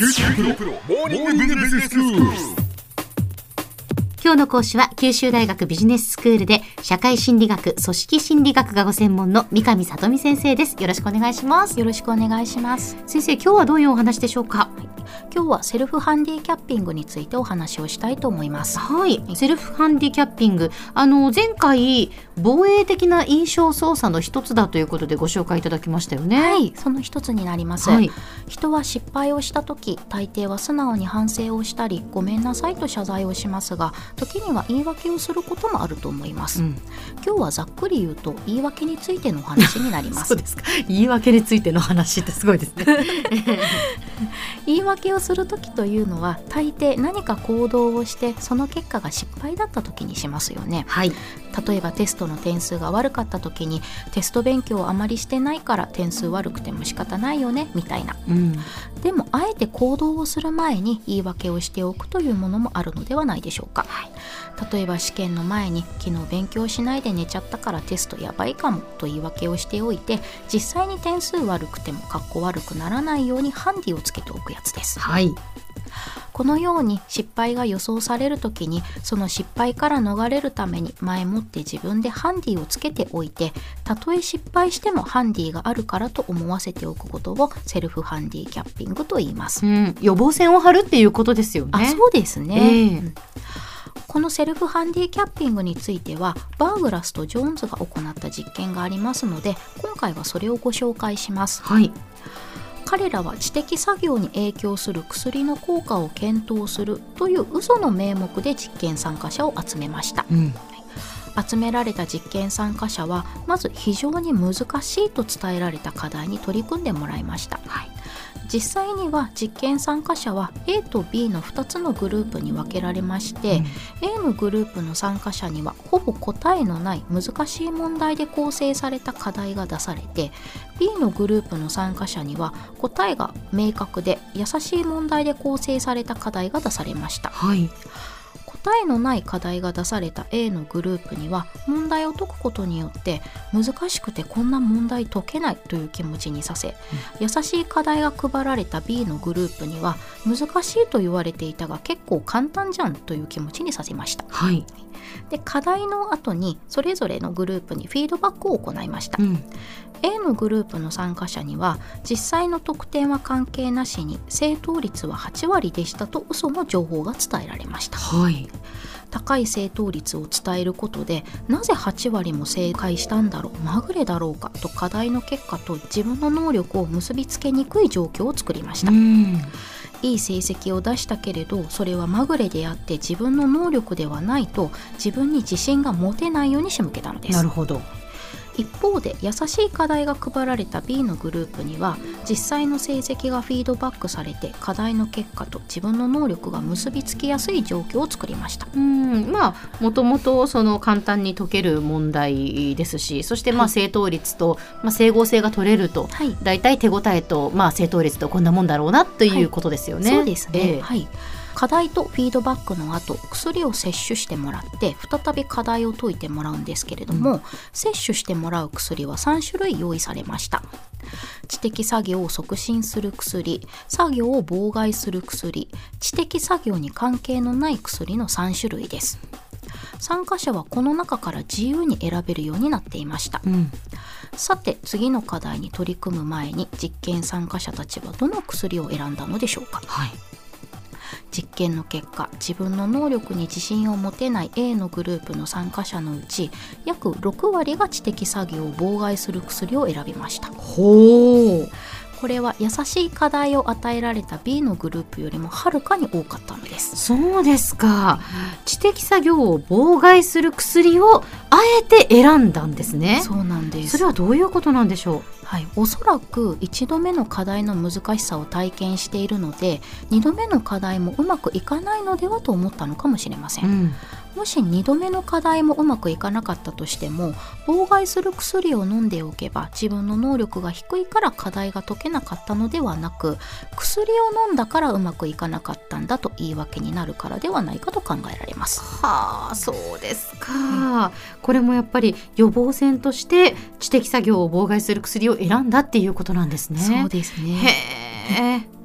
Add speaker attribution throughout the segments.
Speaker 1: 九州大学モーニングビジネススクール。
Speaker 2: 今日の講師は九州大学ビジネススクールで社会心理学、組織心理学がご専門の三上里美先生です。よろしくお願いします。
Speaker 3: よろしくお願いします。
Speaker 2: 先生、今日はどういうお話でしょうか？
Speaker 3: 今日はセルフハンディキャッピングについてお話をしたいと思います。
Speaker 2: はい、セルフハンディキャッピング、あの前回防衛的な印象操作の一つだということでご紹介いただきましたよね。
Speaker 3: はい、その一つになります。
Speaker 2: はい
Speaker 3: 人は失敗をした時、大抵は素直に反省をしたり、ごめんなさいと謝罪をしますが、時には言い訳をすることもあると思います。
Speaker 2: うん
Speaker 3: 今日はざっくり言うと言い訳についてのお話になりま
Speaker 2: そ
Speaker 3: す
Speaker 2: う。ですか。言い訳についての話ってすごいですね。
Speaker 3: 言い訳をする時というのは大抵何か行動をしてその結果が失敗だった時にしますよね
Speaker 2: はい。
Speaker 3: 例えばテストの点数が悪かった時にテスト勉強をあまりしてないから点数悪くても仕方ないよねみたいな
Speaker 2: うん。
Speaker 3: でもあえて行動をする前に言い訳をしておくというものもあるのではないでしょうか、例えば試験の前に昨日勉強しないで寝ちゃったからテストやばいかもと言い訳をしておいて実際に点数悪くてもかっこ悪くならないようにハンディをつけておくやつです
Speaker 2: はい。
Speaker 3: このように失敗が予想される時にその失敗から逃れるために前もって自分でハンディをつけておいてたとえ失敗してもハンディがあるからと思わせておくことをセルフハンディキャッピングと言います。
Speaker 2: うん。予防線を張るっていうことですよね。
Speaker 3: あそうですね、
Speaker 2: ええ
Speaker 3: うんこのセルフハンディキャッピングについてはバーグラスとジョーンズが行った実験がありますので今回はそれをご紹介します。
Speaker 2: はい。
Speaker 3: 彼らは知的作業に影響する薬の効果を検討するという嘘の名目で実験参加者を集めました
Speaker 2: うん。
Speaker 3: 集められた実験参加者はまず非常に難しいと伝えられた課題に取り組んでもらいました、実際には実験参加者は A と B の2つのグループに分けられまして、A のグループの参加者にはほぼ答えのない難しい問題で構成された課題が出されて B のグループの参加者には答えが明確で優しい問題で構成された課題が出されました
Speaker 2: はい。
Speaker 3: 答えのない課題が出された A のグループには問題を解くことによって難しくてこんな問題解けないという気持ちにさせ、優しい課題が配られた B のグループには難しいと言われていたが結構簡単じゃんという気持ちにさせました
Speaker 2: はい。
Speaker 3: で課題の後にそれぞれのグループにフィードバックを行いました、
Speaker 2: うん。
Speaker 3: A のグループの参加者には実際の得点は関係なしに正答率は8割でしたと嘘の情報が伝えられました
Speaker 2: はい。
Speaker 3: 高い正答率を伝えることでなぜ8割も正解したんだろうまぐれだろうかと課題の結果と自分の能力を結びつけにくい状況を作りました、
Speaker 2: うん。
Speaker 3: いい成績を出したけれどそれはまぐれであって自分の能力ではないと自分に自信が持てないように仕向けたのです
Speaker 2: なるほど。
Speaker 3: 一方で優しい課題が配られた B のグループには実際の成績がフィードバックされて課題の結果と自分の能力が結びつきやすい状況を作りました。
Speaker 2: うん、まあもともとその簡単に解ける問題ですしそしてまあ
Speaker 3: はい
Speaker 2: 正答率と、まあ、整合性が取れると
Speaker 3: はい。
Speaker 2: 大体手応えと、まあ、正答率とこんなもんだろうなということですよね。
Speaker 3: そうですね、
Speaker 2: ええ。
Speaker 3: はい課題とフィードバックの後薬を摂取してもらって再び課題を解いてもらうんですけれども、摂取してもらう薬は3種類用意されました。知的作業を促進する薬作業を妨害する薬知的作業に関係のない薬の3種類です。参加者はこの中から自由に選べるようになっていました。
Speaker 2: うん。
Speaker 3: さて次の課題に取り組む前に実験参加者たちはどの薬を選んだのでしょうか？
Speaker 2: はい
Speaker 3: 実験の結果自分の能力に自信を持てない A のグループの参加者のうち約6割が知的作業を妨害する薬を選びました。
Speaker 2: ほう。
Speaker 3: これは優しい課題を与えられた B のグループよりもはるかに多かったのです。
Speaker 2: そうですか。知的作業を妨害する薬をあえて選んだんですね。
Speaker 3: そうなんです。
Speaker 2: それはどういうことなんでしょ
Speaker 3: はい、おそらく1度目の課題の難しさを体験しているので2度目の課題もうまくいかないのではと思ったのかもしれませ
Speaker 2: う、
Speaker 3: ん
Speaker 2: ん、
Speaker 3: もし2度目の課題もうまくいかなかったとしても妨害する薬を飲んでおけば自分の能力が低いから課題が解けなかったのではなく薬を飲んだからうまくいかなかったんだと言い訳になるからではないかと考えられます。
Speaker 2: はあそうですか、これもやっぱり予防線として知的作業を妨害する薬を選んだっていうことなんですね。
Speaker 3: そうですね
Speaker 2: へえ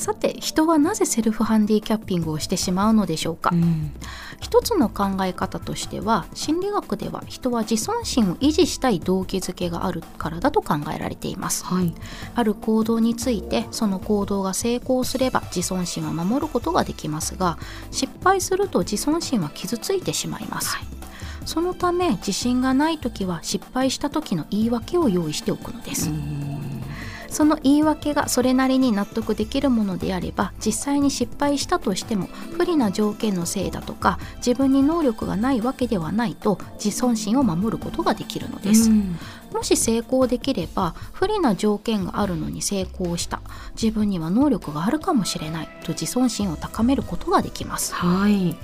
Speaker 3: さて人はなぜセルフハンディキャッピングをしてしまうのでしょうか、
Speaker 2: うん。
Speaker 3: 一つの考え方としては心理学では人は自尊心を維持したい動機づけがあるからだと考えられています。
Speaker 2: はい。
Speaker 3: ある行動についてその行動が成功すれば自尊心は守ることができますが失敗すると自尊心は傷ついてしまいます、そのため自信がない時は失敗した時の言い訳を用意しておくのです、その言い訳がそれなりに納得できるものであれば実際に失敗したとしても不利な条件のせいだとか自分に能力がないわけではないと自尊心を守ることができるのです、
Speaker 2: うん。
Speaker 3: もし成功できれば不利な条件があるのに成功した自分には能力があるかもしれないと自尊心を高めることができます。
Speaker 2: はい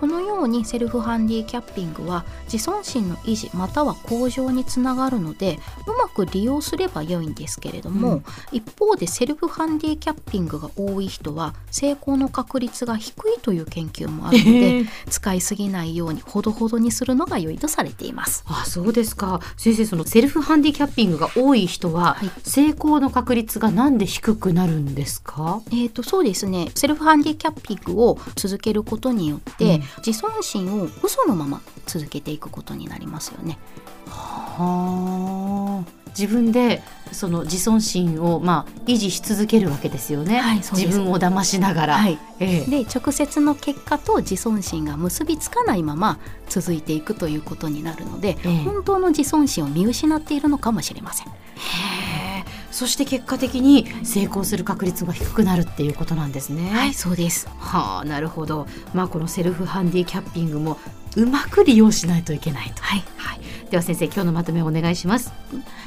Speaker 3: このようにセルフハンディキャッピングは自尊心の維持または向上につながるのでうまく利用すれば良いんですけれども、
Speaker 2: うん。
Speaker 3: 一方でセルフハンディキャッピングが多い人は成功の確率が低いという研究もあるので、使いすぎないようにほどほどにするのが良いとされています。
Speaker 2: あそうですか。先生そのセルフハンディキャッピングが多い人は、
Speaker 3: はい。
Speaker 2: 成功の確率がなんで低くなるんですか？
Speaker 3: えー、とそうですね。セルフハンディキャッピングを続けることによって、
Speaker 2: うん
Speaker 3: 自尊心を嘘のまま続けていくことになりますよね。
Speaker 2: はあ。自分でその自尊心をまあ維持し続けるわけですよね、
Speaker 3: はい
Speaker 2: 自分を騙しながら、
Speaker 3: はい。
Speaker 2: ええ。
Speaker 3: で直接の結果と自尊心が結びつかないまま続いていくということになるので、
Speaker 2: ええ。
Speaker 3: 本当の自尊心を見失っているのかもしれません。
Speaker 2: へえそして結果的に成功する確率が低くなるっていうことなんですね。
Speaker 3: はいそうです
Speaker 2: はあなるほど。まあこのセルフハンディキャッピングもうまく利用しないといけないと。
Speaker 3: はい
Speaker 2: はい。では先生今日のまとめをお願いします。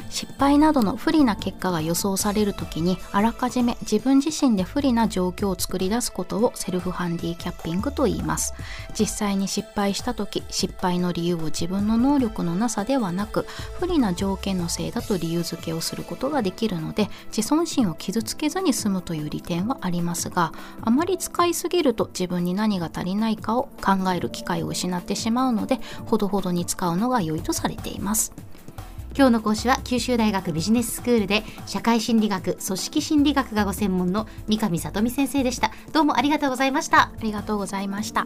Speaker 3: 失敗などの不利な結果が予想される時にあらかじめ自分自身で不利な状況を作り出すことをセルフハンディキャッピングと言います実際に失敗した時失敗の理由を自分の能力のなさではなく不利な条件のせいだと理由付けをすることができるので自尊心を傷つけずに済むという利点はありますがあまり使いすぎると自分に何が足りないかを考える機会を失ってしまうのでほどほどに使うのが良いとされれています。
Speaker 2: 今日の講師は九州大学ビジネススクールで社会心理学組織心理学がご専門の三上里美先生でした。どうもありがとうございました。
Speaker 3: ありがとうございました。